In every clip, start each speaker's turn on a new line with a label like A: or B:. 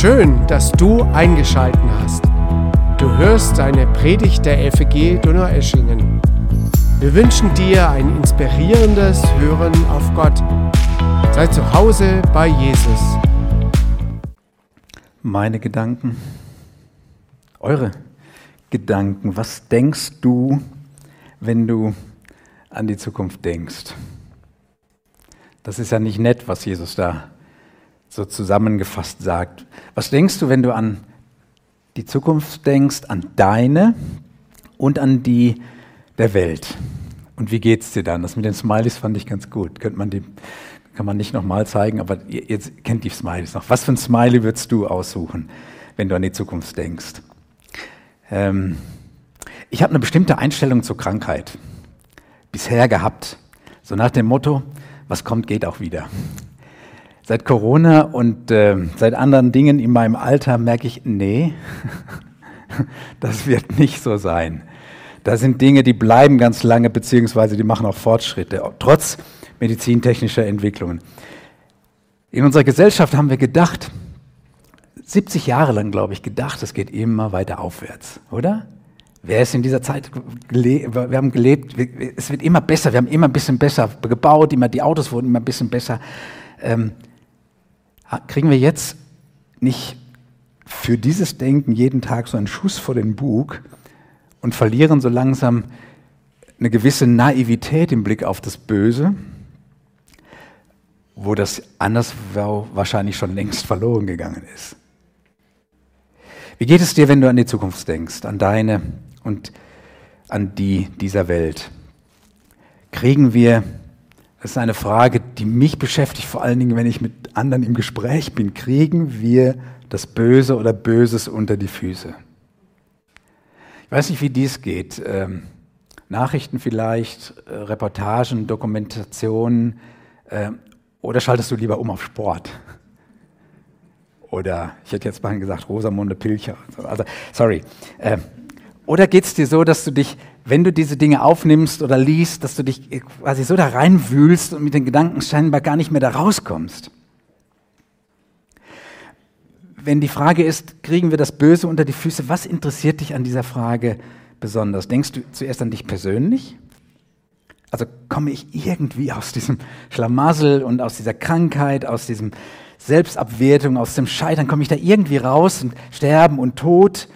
A: Schön, dass du eingeschalten hast. Du hörst eine Predigt der FEG Donaueschingen. Wir wünschen dir ein inspirierendes Hören auf Gott. Sei zu Hause bei Jesus.
B: Meine Gedanken, eure Gedanken. Was denkst du, wenn du an die Zukunft denkst? Das ist ja nicht nett, was Jesus da so zusammengefasst sagt. Was denkst du, wenn du an die Zukunft denkst, an deine und an die der Welt? Und wie geht es dir dann? Das mit den Smileys fand ich ganz gut. Könnte man die, kann man nicht nochmal zeigen, aber ihr, ihr kennt die Smileys noch. Was für ein Smiley würdest du aussuchen, wenn du an die Zukunft denkst? Ähm, ich habe eine bestimmte Einstellung zur Krankheit bisher gehabt. So nach dem Motto, was kommt, geht auch wieder. Seit Corona und äh, seit anderen Dingen in meinem Alter merke ich, nee, das wird nicht so sein. Da sind Dinge, die bleiben ganz lange, beziehungsweise die machen auch Fortschritte, trotz medizintechnischer Entwicklungen. In unserer Gesellschaft haben wir gedacht, 70 Jahre lang, glaube ich, gedacht, es geht immer weiter aufwärts, oder? Wer ist in dieser Zeit? Wir haben gelebt, es wird immer besser, wir haben immer ein bisschen besser gebaut, immer, die Autos wurden immer ein bisschen besser. Ähm, kriegen wir jetzt nicht für dieses Denken jeden Tag so einen Schuss vor den Bug und verlieren so langsam eine gewisse Naivität im Blick auf das Böse, wo das anderswo wahrscheinlich schon längst verloren gegangen ist. Wie geht es dir, wenn du an die Zukunft denkst, an deine und an die dieser Welt? Kriegen wir das ist eine Frage, die mich beschäftigt, vor allen Dingen, wenn ich mit anderen im Gespräch bin. Kriegen wir das Böse oder Böses unter die Füße? Ich weiß nicht, wie dies geht. Ähm, Nachrichten vielleicht, äh, Reportagen, Dokumentationen. Äh, oder schaltest du lieber um auf Sport? Oder ich hätte jetzt mal gesagt, Rosamunde Pilcher. Also, sorry. Oder geht es dir so, dass du dich wenn du diese Dinge aufnimmst oder liest, dass du dich quasi so da reinwühlst und mit den Gedanken scheinbar gar nicht mehr da rauskommst. Wenn die Frage ist, kriegen wir das Böse unter die Füße, was interessiert dich an dieser Frage besonders? Denkst du zuerst an dich persönlich? Also komme ich irgendwie aus diesem Schlamassel und aus dieser Krankheit, aus diesem Selbstabwertung, aus dem Scheitern, komme ich da irgendwie raus und Sterben und Tod?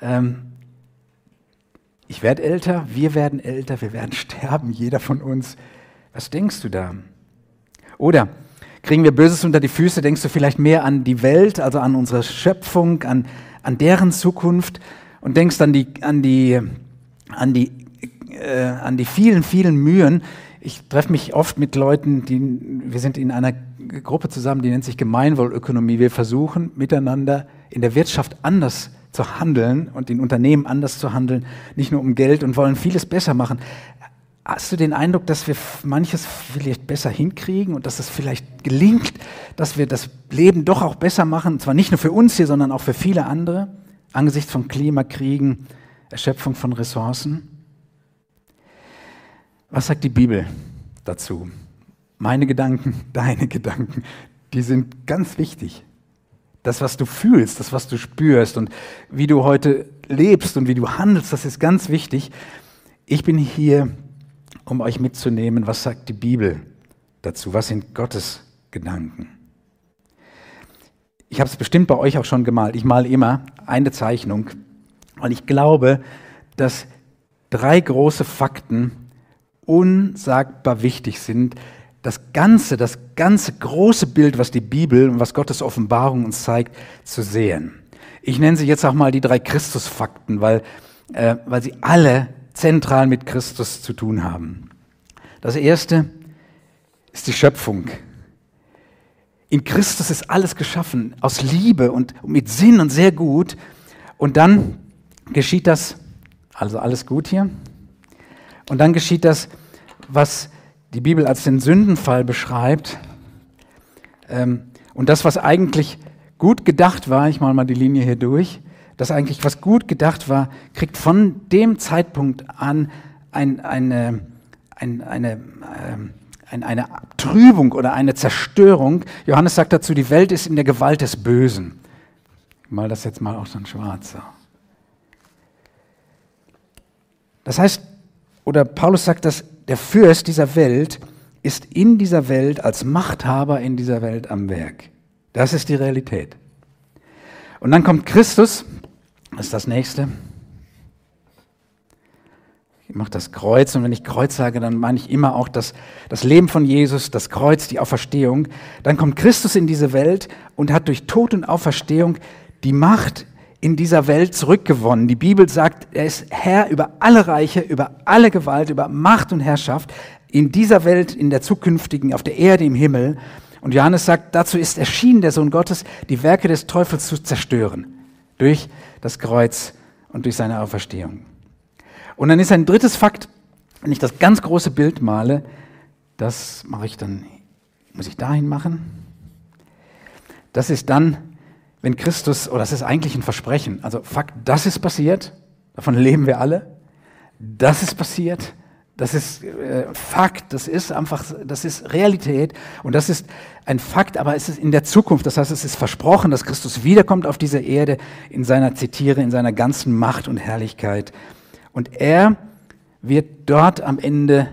B: Ähm, ich werde älter, wir werden älter, wir werden sterben, jeder von uns. Was denkst du da? Oder kriegen wir Böses unter die Füße, denkst du vielleicht mehr an die Welt, also an unsere Schöpfung, an, an deren Zukunft und denkst an die, an die, an die, äh, an die vielen, vielen Mühen. Ich treffe mich oft mit Leuten, die, wir sind in einer Gruppe zusammen, die nennt sich Gemeinwohlökonomie. Wir versuchen miteinander in der Wirtschaft anders zu handeln und in Unternehmen anders zu handeln, nicht nur um Geld und wollen vieles besser machen. Hast du den Eindruck, dass wir manches vielleicht besser hinkriegen und dass es vielleicht gelingt, dass wir das Leben doch auch besser machen, zwar nicht nur für uns hier, sondern auch für viele andere, angesichts von Klimakriegen, Erschöpfung von Ressourcen? Was sagt die Bibel dazu? Meine Gedanken, deine Gedanken, die sind ganz wichtig. Das, was du fühlst, das, was du spürst und wie du heute lebst und wie du handelst, das ist ganz wichtig. Ich bin hier, um euch mitzunehmen, was sagt die Bibel dazu, was sind Gottes Gedanken. Ich habe es bestimmt bei euch auch schon gemalt. Ich male immer eine Zeichnung, weil ich glaube, dass drei große Fakten unsagbar wichtig sind, das Ganze, das ganze große Bild, was die Bibel und was Gottes Offenbarung uns zeigt, zu sehen. Ich nenne sie jetzt auch mal die drei Christusfakten, weil, äh, weil sie alle zentral mit Christus zu tun haben. Das erste ist die Schöpfung. In Christus ist alles geschaffen aus Liebe und mit Sinn und sehr gut. Und dann geschieht das, also alles gut hier. Und dann geschieht das, was die Bibel als den Sündenfall beschreibt. Ähm, und das, was eigentlich gut gedacht war, ich mal mal die Linie hier durch, das eigentlich, was gut gedacht war, kriegt von dem Zeitpunkt an ein, eine, ein, eine, ähm, ein, eine Trübung oder eine Zerstörung. Johannes sagt dazu, die Welt ist in der Gewalt des Bösen. Ich mal das jetzt mal auch so ein schwarzer. Das heißt, oder Paulus sagt, dass der Fürst dieser Welt ist in dieser Welt als Machthaber in dieser Welt am Werk. Das ist die Realität. Und dann kommt Christus, das ist das nächste. Ich mache das Kreuz und wenn ich Kreuz sage, dann meine ich immer auch das, das Leben von Jesus, das Kreuz, die Auferstehung. Dann kommt Christus in diese Welt und hat durch Tod und Auferstehung die Macht in dieser Welt zurückgewonnen. Die Bibel sagt, er ist Herr über alle Reiche, über alle Gewalt, über Macht und Herrschaft in dieser Welt, in der zukünftigen, auf der Erde, im Himmel. Und Johannes sagt, dazu ist erschienen der Sohn Gottes, die Werke des Teufels zu zerstören. Durch das Kreuz und durch seine Auferstehung. Und dann ist ein drittes Fakt, wenn ich das ganz große Bild male, das mache ich dann, muss ich dahin machen? Das ist dann, wenn Christus, oder das ist eigentlich ein Versprechen, also Fakt, das ist passiert, davon leben wir alle, das ist passiert, das ist äh, Fakt, das ist einfach, das ist Realität und das ist ein Fakt, aber es ist in der Zukunft. Das heißt, es ist versprochen, dass Christus wiederkommt auf diese Erde in seiner, zitiere, in seiner ganzen Macht und Herrlichkeit. Und er wird dort am Ende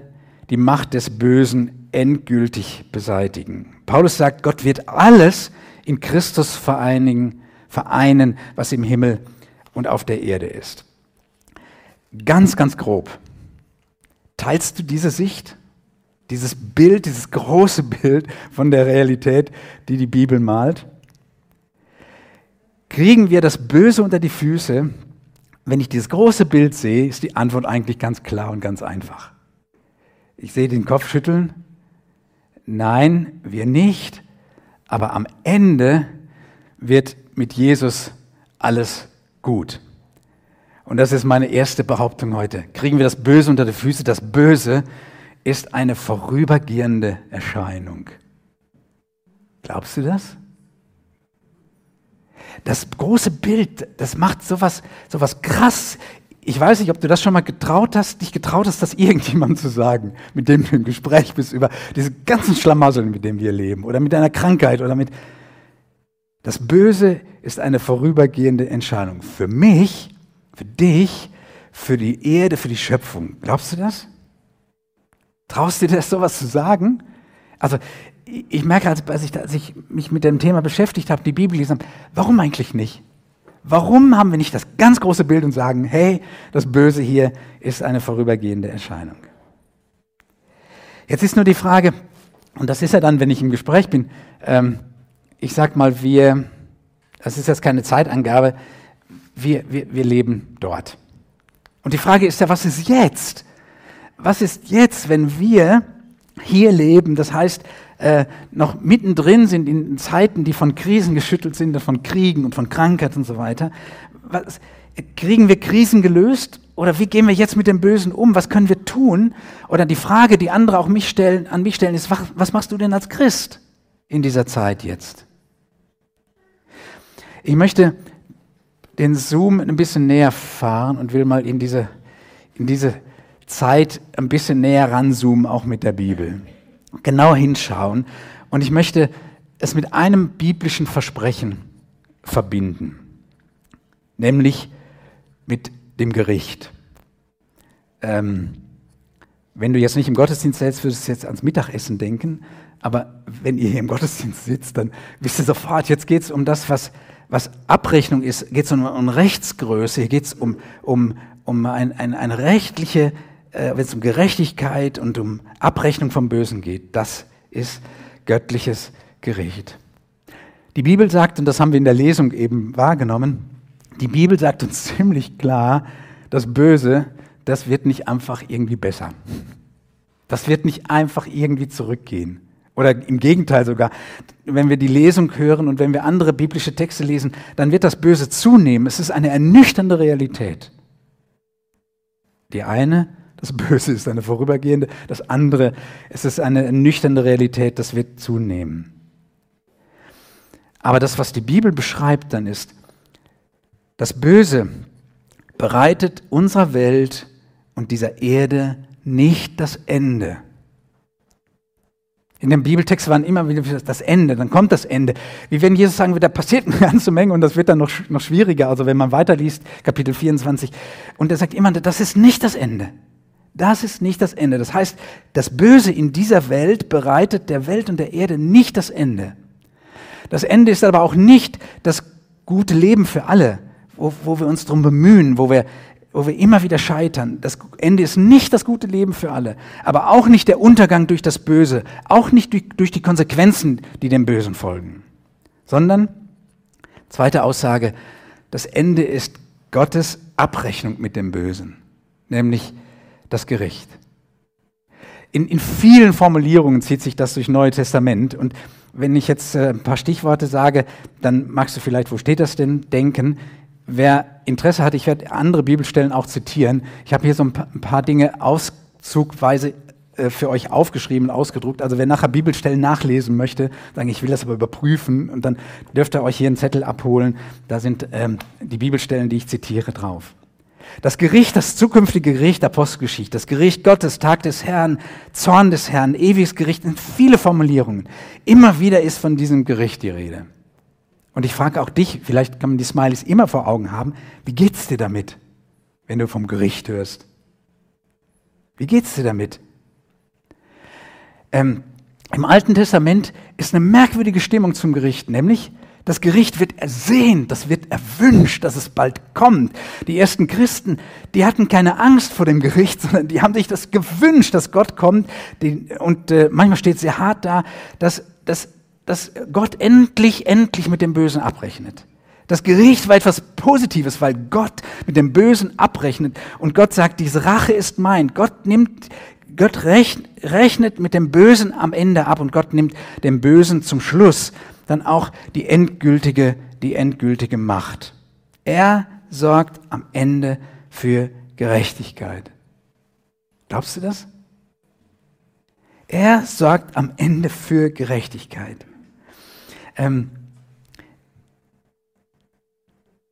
B: die Macht des Bösen endgültig beseitigen. Paulus sagt, Gott wird alles in Christus vereinigen, vereinen, was im Himmel und auf der Erde ist. Ganz, ganz grob. Teilst du diese Sicht? Dieses Bild, dieses große Bild von der Realität, die die Bibel malt? Kriegen wir das Böse unter die Füße? Wenn ich dieses große Bild sehe, ist die Antwort eigentlich ganz klar und ganz einfach. Ich sehe den Kopf schütteln. Nein, wir nicht. Aber am Ende wird mit Jesus alles gut. Und das ist meine erste Behauptung heute. Kriegen wir das Böse unter die Füße? Das Böse ist eine vorübergehende Erscheinung. Glaubst du das? Das große Bild, das macht sowas, sowas krass. Ich weiß nicht, ob du das schon mal getraut hast, dich getraut hast, das irgendjemandem zu sagen, mit dem du im Gespräch bist über diese ganzen Schlamassel, mit denen wir leben, oder mit einer Krankheit, oder mit. Das Böse ist eine vorübergehende Entscheidung. Für mich für dich, für die Erde, für die Schöpfung. Glaubst du das? Traust du dir das sowas zu sagen? Also ich merke, als, ich, als ich mich mit dem Thema beschäftigt habe, die Bibel gelesen warum eigentlich nicht? Warum haben wir nicht das ganz große Bild und sagen, hey, das Böse hier ist eine vorübergehende Erscheinung? Jetzt ist nur die Frage, und das ist ja dann, wenn ich im Gespräch bin, ähm, ich sag mal, wir, das ist jetzt keine Zeitangabe, wir, wir, wir leben dort. Und die Frage ist ja, was ist jetzt? Was ist jetzt, wenn wir hier leben, das heißt, äh, noch mittendrin sind in Zeiten, die von Krisen geschüttelt sind, von Kriegen und von Krankheit und so weiter. Was, kriegen wir Krisen gelöst? Oder wie gehen wir jetzt mit dem Bösen um? Was können wir tun? Oder die Frage, die andere auch mich stellen, an mich stellen, ist, was, was machst du denn als Christ in dieser Zeit jetzt? Ich möchte den Zoom ein bisschen näher fahren und will mal in diese, in diese Zeit ein bisschen näher ranzoomen, auch mit der Bibel. Genau hinschauen. Und ich möchte es mit einem biblischen Versprechen verbinden, nämlich mit dem Gericht. Ähm, wenn du jetzt nicht im Gottesdienst sitzt, würdest du jetzt ans Mittagessen denken, aber wenn ihr hier im Gottesdienst sitzt, dann wisst ihr sofort, jetzt geht es um das, was was Abrechnung ist, geht es um, um, Rechtsgröße, hier geht es um, um, um ein, ein, eine rechtliche, äh, wenn es um Gerechtigkeit und um Abrechnung vom Bösen geht. Das ist göttliches Gericht. Die Bibel sagt, und das haben wir in der Lesung eben wahrgenommen, die Bibel sagt uns ziemlich klar, das Böse, das wird nicht einfach irgendwie besser. Das wird nicht einfach irgendwie zurückgehen. Oder im Gegenteil sogar, wenn wir die Lesung hören und wenn wir andere biblische Texte lesen, dann wird das Böse zunehmen. Es ist eine ernüchternde Realität. Die eine, das Böse ist eine vorübergehende, das andere, es ist eine ernüchternde Realität, das wird zunehmen. Aber das, was die Bibel beschreibt, dann ist, das Böse bereitet unserer Welt und dieser Erde nicht das Ende. In dem Bibeltext waren immer wieder das Ende, dann kommt das Ende. Wie wenn Jesus sagen würde, da passiert eine ganze Menge und das wird dann noch, noch schwieriger. Also wenn man weiterliest, Kapitel 24. Und er sagt immer, das ist nicht das Ende. Das ist nicht das Ende. Das heißt, das Böse in dieser Welt bereitet der Welt und der Erde nicht das Ende. Das Ende ist aber auch nicht das gute Leben für alle, wo, wo wir uns darum bemühen, wo wir, wo wir immer wieder scheitern. Das Ende ist nicht das gute Leben für alle, aber auch nicht der Untergang durch das Böse, auch nicht durch, durch die Konsequenzen, die dem Bösen folgen, sondern, zweite Aussage, das Ende ist Gottes Abrechnung mit dem Bösen, nämlich das Gericht. In, in vielen Formulierungen zieht sich das durch Neue Testament und wenn ich jetzt äh, ein paar Stichworte sage, dann magst du vielleicht, wo steht das denn, denken. Wer Interesse hat, ich werde andere Bibelstellen auch zitieren. Ich habe hier so ein paar, Dinge auszugweise äh, für euch aufgeschrieben, ausgedruckt. Also wer nachher Bibelstellen nachlesen möchte, sagen, ich will das aber überprüfen und dann dürft ihr euch hier einen Zettel abholen. Da sind ähm, die Bibelstellen, die ich zitiere, drauf. Das Gericht, das zukünftige Gericht Apostelgeschichte, das Gericht Gottes, Tag des Herrn, Zorn des Herrn, ewiges Gericht, sind viele Formulierungen. Immer wieder ist von diesem Gericht die Rede. Und ich frage auch dich, vielleicht kann man die Smileys immer vor Augen haben, wie geht's dir damit, wenn du vom Gericht hörst? Wie geht's dir damit? Ähm, Im Alten Testament ist eine merkwürdige Stimmung zum Gericht, nämlich das Gericht wird ersehnt, das wird erwünscht, dass es bald kommt. Die ersten Christen, die hatten keine Angst vor dem Gericht, sondern die haben sich das gewünscht, dass Gott kommt. Und äh, manchmal steht sehr hart da, dass, dass, dass Gott endlich, endlich mit dem Bösen abrechnet. Das Gericht war etwas Positives, weil Gott mit dem Bösen abrechnet. Und Gott sagt, diese Rache ist mein. Gott nimmt, Gott rechnet mit dem Bösen am Ende ab und Gott nimmt dem Bösen zum Schluss dann auch die endgültige, die endgültige Macht. Er sorgt am Ende für Gerechtigkeit. Glaubst du das? Er sorgt am Ende für Gerechtigkeit. Ähm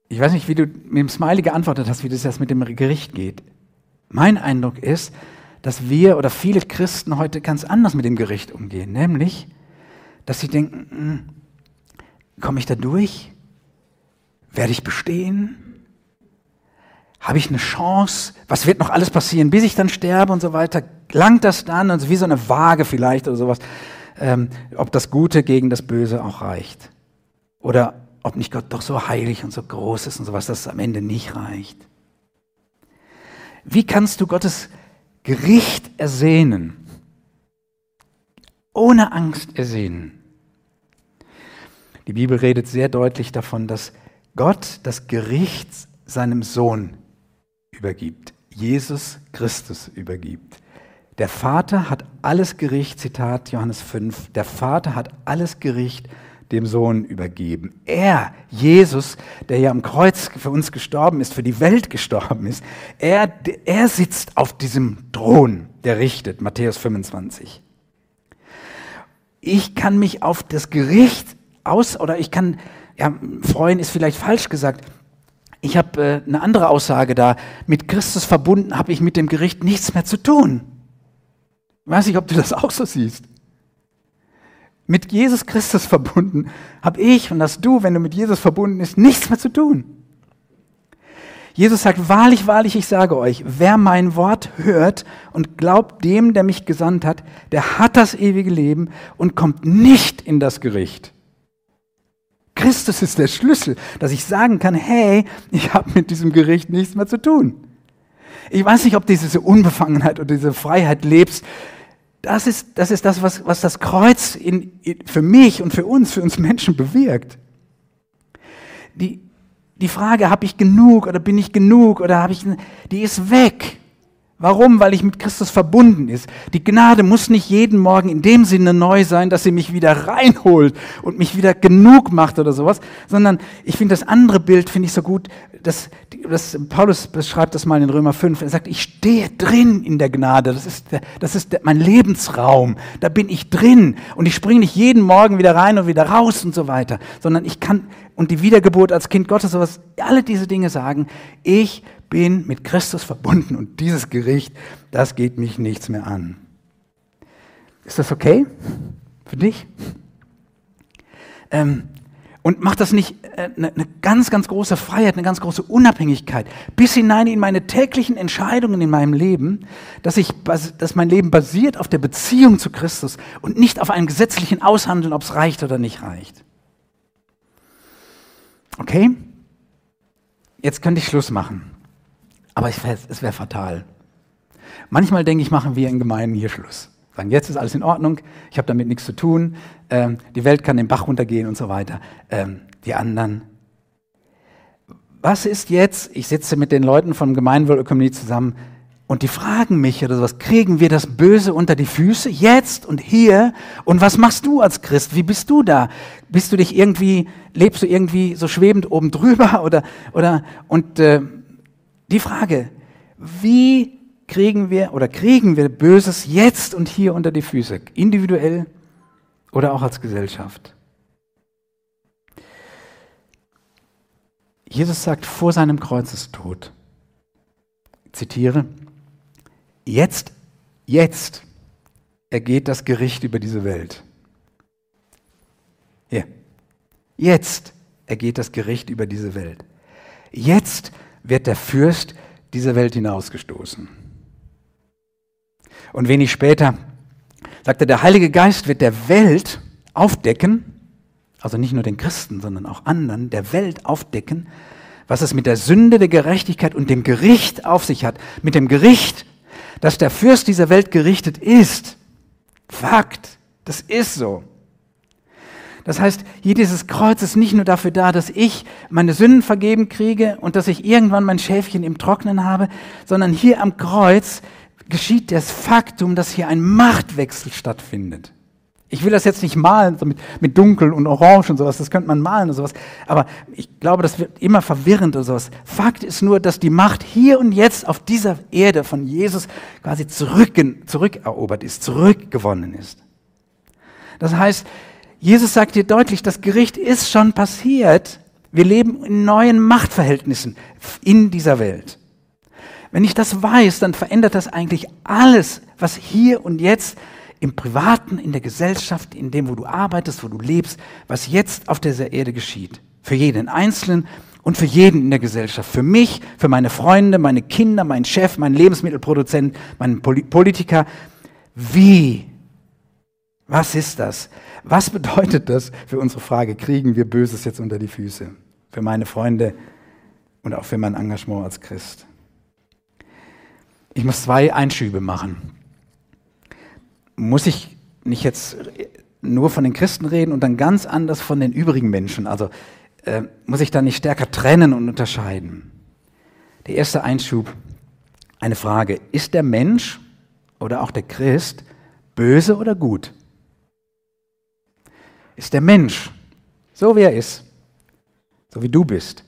B: ich weiß nicht, wie du mit dem Smiley geantwortet hast, wie das jetzt mit dem Gericht geht. Mein Eindruck ist, dass wir oder viele Christen heute ganz anders mit dem Gericht umgehen, nämlich, dass sie denken, hm, Komme ich da durch? Werde ich bestehen? Habe ich eine Chance? Was wird noch alles passieren, bis ich dann sterbe und so weiter? Langt das dann? Also wie so eine Waage vielleicht oder sowas, ähm, ob das Gute gegen das Böse auch reicht. Oder ob nicht Gott doch so heilig und so groß ist und sowas, dass es am Ende nicht reicht. Wie kannst du Gottes Gericht ersehnen? Ohne Angst ersehnen. Die Bibel redet sehr deutlich davon, dass Gott das Gericht seinem Sohn übergibt, Jesus Christus übergibt. Der Vater hat alles Gericht, Zitat Johannes 5, der Vater hat alles Gericht dem Sohn übergeben. Er, Jesus, der ja am Kreuz für uns gestorben ist, für die Welt gestorben ist, er, er sitzt auf diesem Thron, der richtet, Matthäus 25. Ich kann mich auf das Gericht aus, oder ich kann, ja, freuen ist vielleicht falsch gesagt. Ich habe äh, eine andere Aussage da. Mit Christus verbunden habe ich mit dem Gericht nichts mehr zu tun. Weiß nicht, ob du das auch so siehst. Mit Jesus Christus verbunden habe ich und hast du, wenn du mit Jesus verbunden bist, nichts mehr zu tun. Jesus sagt, wahrlich, wahrlich, ich sage euch, wer mein Wort hört und glaubt dem, der mich gesandt hat, der hat das ewige Leben und kommt nicht in das Gericht, Christus ist der Schlüssel, dass ich sagen kann, hey, ich habe mit diesem Gericht nichts mehr zu tun. Ich weiß nicht, ob du diese Unbefangenheit oder diese Freiheit lebst. Das ist das, ist das was, was das Kreuz in, für mich und für uns, für uns Menschen bewirkt. Die, die Frage, habe ich genug oder bin ich genug oder habe ich, die ist weg. Warum? Weil ich mit Christus verbunden ist. Die Gnade muss nicht jeden Morgen in dem Sinne neu sein, dass sie mich wieder reinholt und mich wieder genug macht oder sowas, sondern ich finde das andere Bild, finde ich so gut, dass, dass Paulus beschreibt das mal in Römer 5. Er sagt, ich stehe drin in der Gnade. Das ist, das ist mein Lebensraum. Da bin ich drin und ich springe nicht jeden Morgen wieder rein und wieder raus und so weiter, sondern ich kann, und die Wiedergeburt als Kind Gottes, sowas, alle diese Dinge sagen, ich bin mit Christus verbunden und dieses Gericht, das geht mich nichts mehr an. Ist das okay? Für dich. Ähm, und macht das nicht eine, äh, eine ganz, ganz große Freiheit, eine ganz große Unabhängigkeit, bis hinein in meine täglichen Entscheidungen in meinem Leben, dass, ich, dass mein Leben basiert auf der Beziehung zu Christus und nicht auf einem gesetzlichen Aushandeln, ob es reicht oder nicht reicht. Okay? Jetzt könnte ich Schluss machen. Aber es wäre wär fatal. Manchmal denke ich, machen wir in Gemeinden hier Schluss. Sagen, jetzt ist alles in Ordnung, ich habe damit nichts zu tun, ähm, die Welt kann den Bach runtergehen und so weiter. Ähm, die anderen. Was ist jetzt, ich sitze mit den Leuten vom Gemeinwohlökonomie zusammen und die fragen mich oder sowas, kriegen wir das Böse unter die Füße jetzt und hier? Und was machst du als Christ? Wie bist du da? Bist du dich irgendwie, lebst du irgendwie so schwebend oben drüber oder, oder, und äh, die Frage, wie kriegen wir oder kriegen wir Böses jetzt und hier unter die Füße, individuell oder auch als Gesellschaft? Jesus sagt vor seinem Kreuzestod, zitiere, jetzt, jetzt ergeht das Gericht über diese Welt. Hier. Jetzt ergeht das Gericht über diese Welt. Jetzt wird der Fürst dieser Welt hinausgestoßen. Und wenig später sagte, der Heilige Geist wird der Welt aufdecken, also nicht nur den Christen, sondern auch anderen, der Welt aufdecken, was es mit der Sünde, der Gerechtigkeit und dem Gericht auf sich hat. Mit dem Gericht, dass der Fürst dieser Welt gerichtet ist. Fakt, das ist so. Das heißt, hier dieses Kreuz ist nicht nur dafür da, dass ich meine Sünden vergeben kriege und dass ich irgendwann mein Schäfchen im Trocknen habe, sondern hier am Kreuz geschieht das Faktum, dass hier ein Machtwechsel stattfindet. Ich will das jetzt nicht malen, so mit, mit Dunkel und Orange und sowas, das könnte man malen und sowas, aber ich glaube, das wird immer verwirrend oder sowas. Fakt ist nur, dass die Macht hier und jetzt auf dieser Erde von Jesus quasi zurück, zurückerobert ist, zurückgewonnen ist. Das heißt, Jesus sagt hier deutlich, das Gericht ist schon passiert. Wir leben in neuen Machtverhältnissen in dieser Welt. Wenn ich das weiß, dann verändert das eigentlich alles, was hier und jetzt im Privaten, in der Gesellschaft, in dem, wo du arbeitest, wo du lebst, was jetzt auf dieser Erde geschieht. Für jeden Einzelnen und für jeden in der Gesellschaft. Für mich, für meine Freunde, meine Kinder, meinen Chef, meinen Lebensmittelproduzent, meinen Politiker. Wie? Was ist das? Was bedeutet das für unsere Frage, kriegen wir Böses jetzt unter die Füße? Für meine Freunde und auch für mein Engagement als Christ. Ich muss zwei Einschübe machen. Muss ich nicht jetzt nur von den Christen reden und dann ganz anders von den übrigen Menschen? Also äh, muss ich da nicht stärker trennen und unterscheiden? Der erste Einschub, eine Frage. Ist der Mensch oder auch der Christ böse oder gut? Ist der Mensch, so wie er ist, so wie du bist,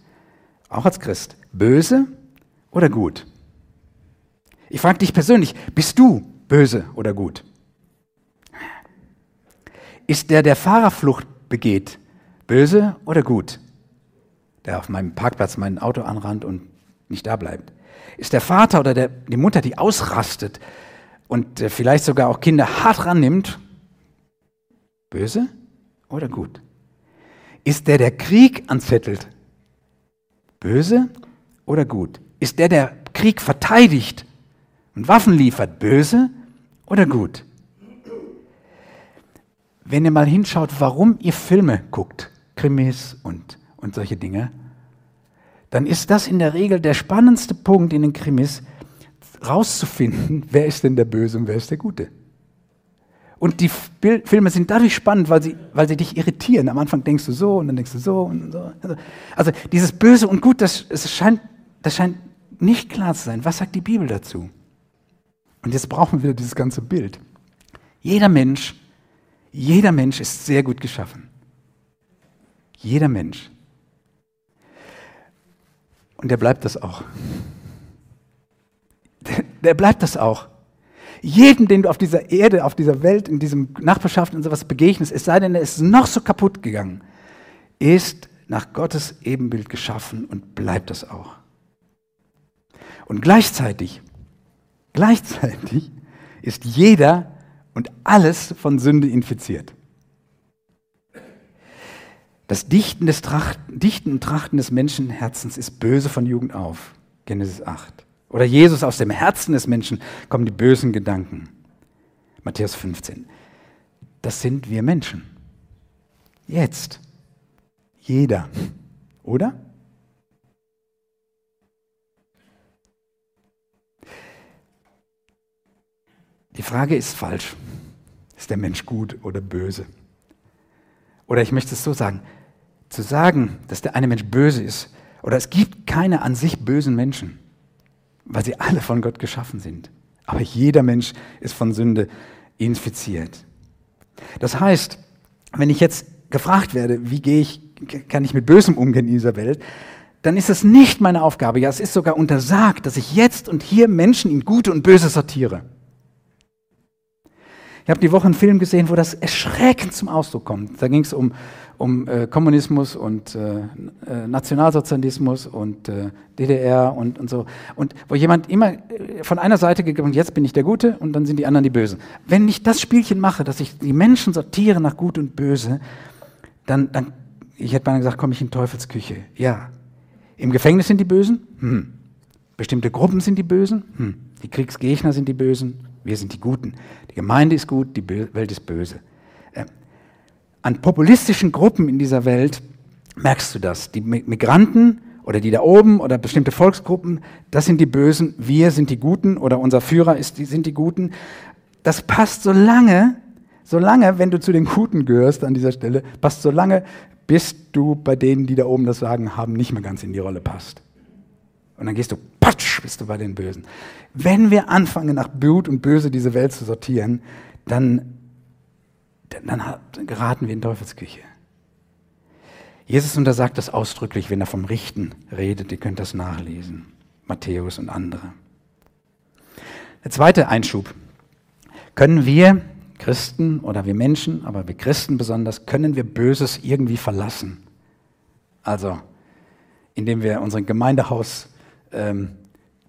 B: auch als Christ, böse oder gut? Ich frage dich persönlich, bist du böse oder gut? Ist der, der Fahrerflucht begeht, böse oder gut? Der auf meinem Parkplatz mein Auto anrannt und nicht da bleibt. Ist der Vater oder der, die Mutter, die ausrastet und äh, vielleicht sogar auch Kinder hart rannimmt, böse oder gut? Ist der, der Krieg anzettelt, böse oder gut? Ist der, der Krieg verteidigt, und Waffen liefert, böse oder gut? Wenn ihr mal hinschaut, warum ihr Filme guckt, Krimis und, und solche Dinge, dann ist das in der Regel der spannendste Punkt in den Krimis, rauszufinden, wer ist denn der Böse und wer ist der Gute. Und die Filme sind dadurch spannend, weil sie, weil sie dich irritieren. Am Anfang denkst du so und dann denkst du so und so. Also dieses Böse und Gut, das, das, scheint, das scheint nicht klar zu sein. Was sagt die Bibel dazu? Und jetzt brauchen wir dieses ganze Bild. Jeder Mensch, jeder Mensch ist sehr gut geschaffen. Jeder Mensch. Und der bleibt das auch. Der, bleibt das auch. Jeden, den du auf dieser Erde, auf dieser Welt, in diesem Nachbarschaft und sowas begegnest, es sei denn, er ist noch so kaputt gegangen, ist nach Gottes Ebenbild geschaffen und bleibt das auch. Und gleichzeitig Gleichzeitig ist jeder und alles von Sünde infiziert. Das Dichten, des Tracht, Dichten und Trachten des Menschenherzens ist böse von Jugend auf. Genesis 8. Oder Jesus, aus dem Herzen des Menschen kommen die bösen Gedanken. Matthäus 15. Das sind wir Menschen. Jetzt. Jeder. Oder? Die Frage ist falsch. Ist der Mensch gut oder böse? Oder ich möchte es so sagen, zu sagen, dass der eine Mensch böse ist, oder es gibt keine an sich bösen Menschen, weil sie alle von Gott geschaffen sind. Aber jeder Mensch ist von Sünde infiziert. Das heißt, wenn ich jetzt gefragt werde, wie gehe ich, kann ich mit Bösem umgehen in dieser Welt, dann ist es nicht meine Aufgabe, ja, es ist sogar untersagt, dass ich jetzt und hier Menschen in Gute und Böse sortiere. Ich habe die Woche einen Film gesehen, wo das erschreckend zum Ausdruck kommt. Da ging es um, um äh, Kommunismus und äh, äh Nationalsozialismus und äh, DDR und, und so. Und wo jemand immer äh, von einer Seite gegangen jetzt bin ich der Gute und dann sind die anderen die Bösen. Wenn ich das Spielchen mache, dass ich die Menschen sortiere nach Gut und Böse, dann, dann ich hätte mal gesagt, komme ich in Teufelsküche. Ja. Im Gefängnis sind die Bösen? Hm. Bestimmte Gruppen sind die Bösen? Hm. Die Kriegsgegner sind die Bösen? Wir sind die Guten. Die Gemeinde ist gut, die Welt ist böse. Äh, an populistischen Gruppen in dieser Welt merkst du das. Die Migranten oder die da oben oder bestimmte Volksgruppen, das sind die Bösen, wir sind die Guten oder unser Führer ist, die, sind die Guten. Das passt so lange, so lange, wenn du zu den Guten gehörst an dieser Stelle, passt so lange, bis du bei denen, die da oben das Sagen haben, nicht mehr ganz in die Rolle passt. Und dann gehst du, patsch, bist du bei den Bösen. Wenn wir anfangen, nach Blut und Böse diese Welt zu sortieren, dann, dann, dann geraten wir in Teufelsküche. Jesus untersagt das ausdrücklich, wenn er vom Richten redet. Ihr könnt das nachlesen. Matthäus und andere. Der zweite Einschub. Können wir Christen oder wir Menschen, aber wir Christen besonders, können wir Böses irgendwie verlassen? Also, indem wir unseren Gemeindehaus ähm,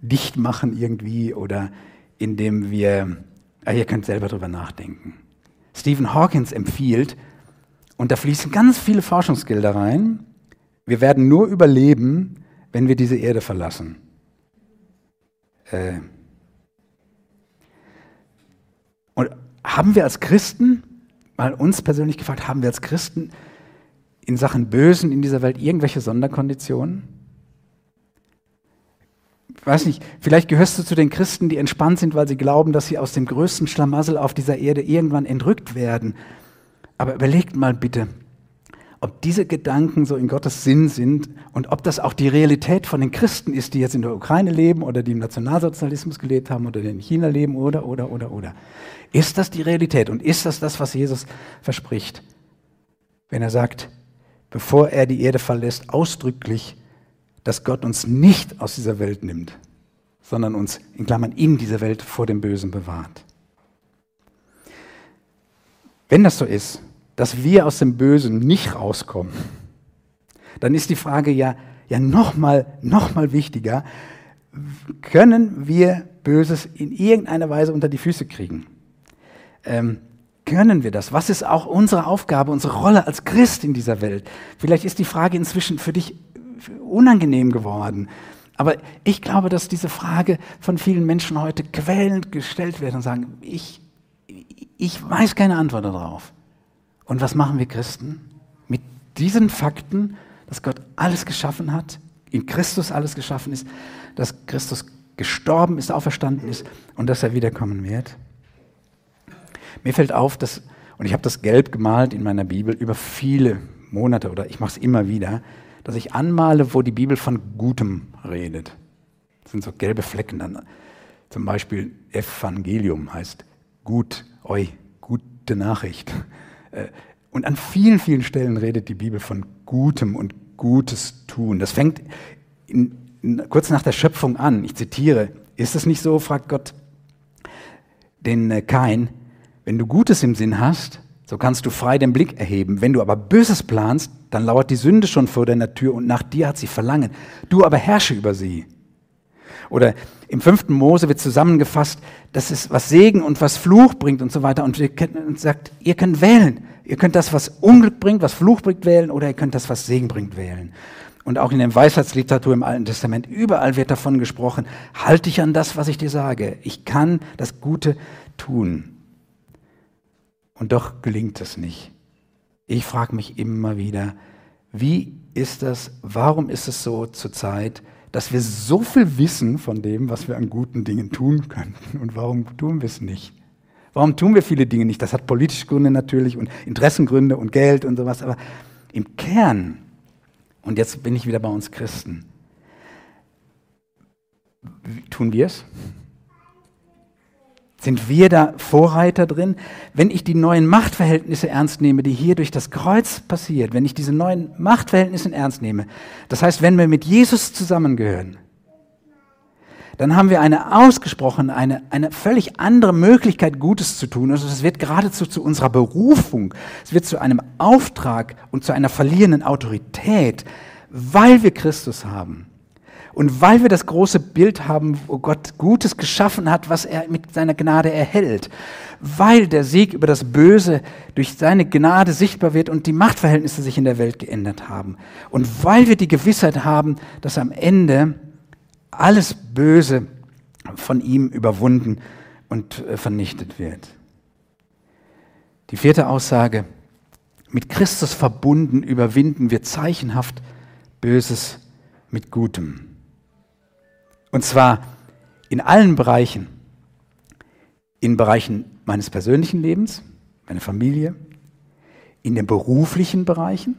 B: dicht machen irgendwie oder indem wir, ja, ihr könnt selber drüber nachdenken. Stephen Hawkins empfiehlt, und da fließen ganz viele Forschungsgelder rein, wir werden nur überleben, wenn wir diese Erde verlassen. Äh und haben wir als Christen, mal uns persönlich gefragt, haben wir als Christen in Sachen Bösen in dieser Welt irgendwelche Sonderkonditionen? Weiß nicht, vielleicht gehörst du zu den Christen, die entspannt sind, weil sie glauben, dass sie aus dem größten Schlamassel auf dieser Erde irgendwann entrückt werden. Aber überlegt mal bitte, ob diese Gedanken so in Gottes Sinn sind und ob das auch die Realität von den Christen ist, die jetzt in der Ukraine leben oder die im Nationalsozialismus gelebt haben oder die in China leben oder, oder, oder, oder. Ist das die Realität und ist das das, was Jesus verspricht, wenn er sagt, bevor er die Erde verlässt, ausdrücklich dass Gott uns nicht aus dieser Welt nimmt, sondern uns in Klammern in dieser Welt vor dem Bösen bewahrt. Wenn das so ist, dass wir aus dem Bösen nicht rauskommen, dann ist die Frage ja, ja nochmal noch mal wichtiger, können wir Böses in irgendeiner Weise unter die Füße kriegen? Ähm, können wir das? Was ist auch unsere Aufgabe, unsere Rolle als Christ in dieser Welt? Vielleicht ist die Frage inzwischen für dich unangenehm geworden. Aber ich glaube, dass diese Frage von vielen Menschen heute quälend gestellt wird und sagen, ich, ich weiß keine Antwort darauf. Und was machen wir Christen? Mit diesen Fakten, dass Gott alles geschaffen hat, in Christus alles geschaffen ist, dass Christus gestorben ist, auferstanden ist und dass er wiederkommen wird. Mir fällt auf, dass, und ich habe das gelb gemalt in meiner Bibel über viele Monate oder ich mache es immer wieder, dass ich anmale, wo die Bibel von Gutem redet. Das sind so gelbe Flecken dann. Zum Beispiel Evangelium heißt gut, oi, gute Nachricht. Äh, und an vielen, vielen Stellen redet die Bibel von Gutem und Gutes tun. Das fängt in, in, kurz nach der Schöpfung an. Ich zitiere, ist es nicht so, fragt Gott den äh, Kain, wenn du Gutes im Sinn hast, so kannst du frei den Blick erheben. Wenn du aber Böses planst, dann lauert die Sünde schon vor deiner Tür und nach dir hat sie Verlangen. Du aber herrsche über sie. Oder im fünften Mose wird zusammengefasst, dass es was Segen und was Fluch bringt und so weiter. Und, und sagt, ihr könnt wählen. Ihr könnt das, was Unglück bringt, was Fluch bringt, wählen oder ihr könnt das, was Segen bringt, wählen. Und auch in der Weisheitsliteratur im Alten Testament, überall wird davon gesprochen, halte dich an das, was ich dir sage. Ich kann das Gute tun. Und doch gelingt es nicht. Ich frage mich immer wieder, wie ist das, warum ist es so zurzeit, dass wir so viel wissen von dem, was wir an guten Dingen tun könnten und warum tun wir es nicht? Warum tun wir viele Dinge nicht? Das hat politische Gründe natürlich und Interessengründe und Geld und sowas, aber im Kern, und jetzt bin ich wieder bei uns Christen, tun wir es? Sind wir da Vorreiter drin? Wenn ich die neuen Machtverhältnisse ernst nehme, die hier durch das Kreuz passiert, wenn ich diese neuen Machtverhältnisse ernst nehme, das heißt, wenn wir mit Jesus zusammengehören, dann haben wir eine ausgesprochen, eine, eine völlig andere Möglichkeit, Gutes zu tun. Also es wird geradezu zu unserer Berufung, es wird zu einem Auftrag und zu einer verlierenden Autorität, weil wir Christus haben. Und weil wir das große Bild haben, wo Gott Gutes geschaffen hat, was er mit seiner Gnade erhält, weil der Sieg über das Böse durch seine Gnade sichtbar wird und die Machtverhältnisse sich in der Welt geändert haben. Und weil wir die Gewissheit haben, dass am Ende alles Böse von ihm überwunden und äh, vernichtet wird. Die vierte Aussage, mit Christus verbunden überwinden wir zeichenhaft Böses mit Gutem. Und zwar in allen Bereichen. In Bereichen meines persönlichen Lebens, meiner Familie, in den beruflichen Bereichen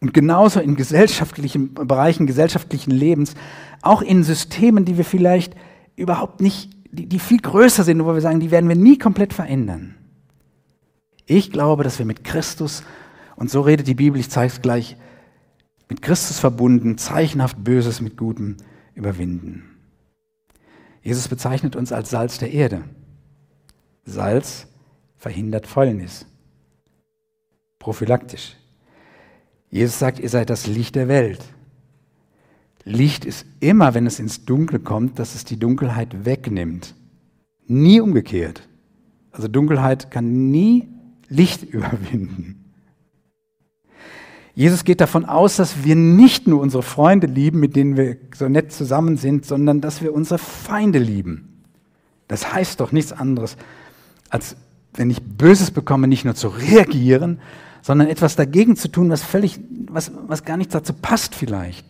B: und genauso in gesellschaftlichen Bereichen gesellschaftlichen Lebens, auch in Systemen, die wir vielleicht überhaupt nicht, die, die viel größer sind, wo wir sagen, die werden wir nie komplett verändern. Ich glaube, dass wir mit Christus, und so redet die Bibel, ich zeige es gleich, mit Christus verbunden, zeichenhaft Böses mit Gutem überwinden. Jesus bezeichnet uns als Salz der Erde. Salz verhindert Fäulnis. Prophylaktisch. Jesus sagt, ihr seid das Licht der Welt. Licht ist immer, wenn es ins Dunkel kommt, dass es die Dunkelheit wegnimmt. Nie umgekehrt. Also Dunkelheit kann nie Licht überwinden. Jesus geht davon aus, dass wir nicht nur unsere Freunde lieben, mit denen wir so nett zusammen sind, sondern dass wir unsere Feinde lieben. Das heißt doch nichts anderes, als wenn ich Böses bekomme, nicht nur zu reagieren, sondern etwas dagegen zu tun, was völlig, was, was gar nicht dazu passt vielleicht.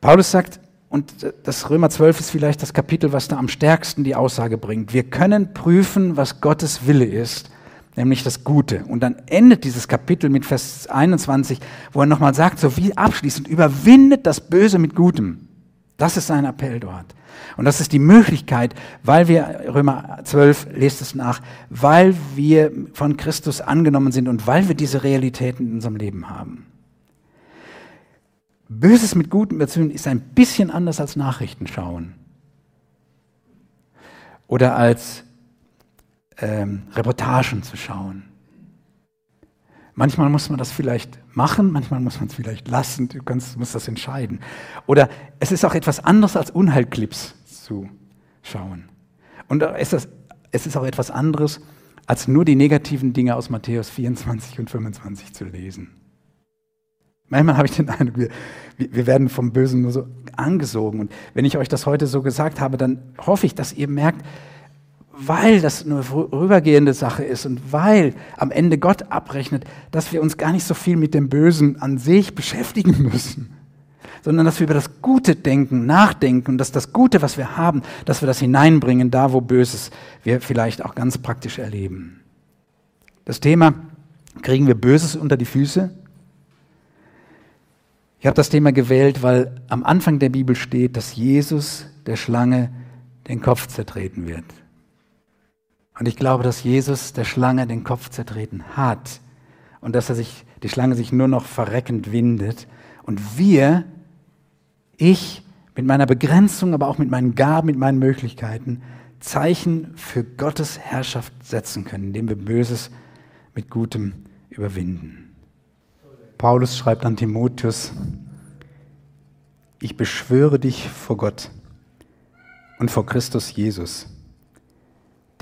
B: Paulus sagt, und das Römer 12 ist vielleicht das Kapitel, was da am stärksten die Aussage bringt. Wir können prüfen, was Gottes Wille ist nämlich das Gute. Und dann endet dieses Kapitel mit Vers 21, wo er nochmal sagt, so wie abschließend, überwindet das Böse mit Gutem. Das ist sein Appell dort. Und das ist die Möglichkeit, weil wir, Römer 12, lest es nach, weil wir von Christus angenommen sind und weil wir diese Realitäten in unserem Leben haben. Böses mit Gutem erzählen ist ein bisschen anders als Nachrichten schauen. Oder als ähm, Reportagen zu schauen. Manchmal muss man das vielleicht machen, manchmal muss man es vielleicht lassen, du kannst, musst das entscheiden. Oder es ist auch etwas anderes als Unheilclips zu schauen. Und es ist, es ist auch etwas anderes, als nur die negativen Dinge aus Matthäus 24 und 25 zu lesen. Manchmal habe ich den Eindruck, wir, wir werden vom Bösen nur so angesogen. Und wenn ich euch das heute so gesagt habe, dann hoffe ich, dass ihr merkt, weil das eine vorübergehende Sache ist und weil am Ende Gott abrechnet, dass wir uns gar nicht so viel mit dem Bösen an sich beschäftigen müssen, sondern dass wir über das Gute denken, nachdenken und dass das Gute, was wir haben, dass wir das hineinbringen, da wo Böses wir vielleicht auch ganz praktisch erleben. Das Thema, kriegen wir Böses unter die Füße? Ich habe das Thema gewählt, weil am Anfang der Bibel steht, dass Jesus der Schlange den Kopf zertreten wird. Und ich glaube, dass Jesus der Schlange den Kopf zertreten hat und dass er sich, die Schlange sich nur noch verreckend windet. Und wir, ich mit meiner Begrenzung, aber auch mit meinen Gaben, mit meinen Möglichkeiten, Zeichen für Gottes Herrschaft setzen können, indem wir Böses mit Gutem überwinden. Paulus schreibt an Timotheus, ich beschwöre dich vor Gott und vor Christus Jesus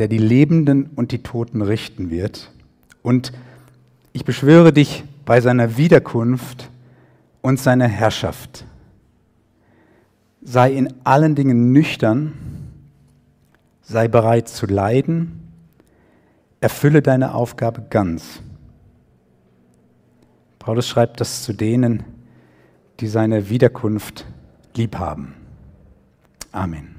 B: der die Lebenden und die Toten richten wird, Und ich beschwöre dich bei seiner Wiederkunft und seiner Herrschaft. Sei in allen Dingen nüchtern, sei bereit zu leiden, erfülle deine Aufgabe ganz. Paulus schreibt das zu denen, die seine Wiederkunft lieb haben. Amen.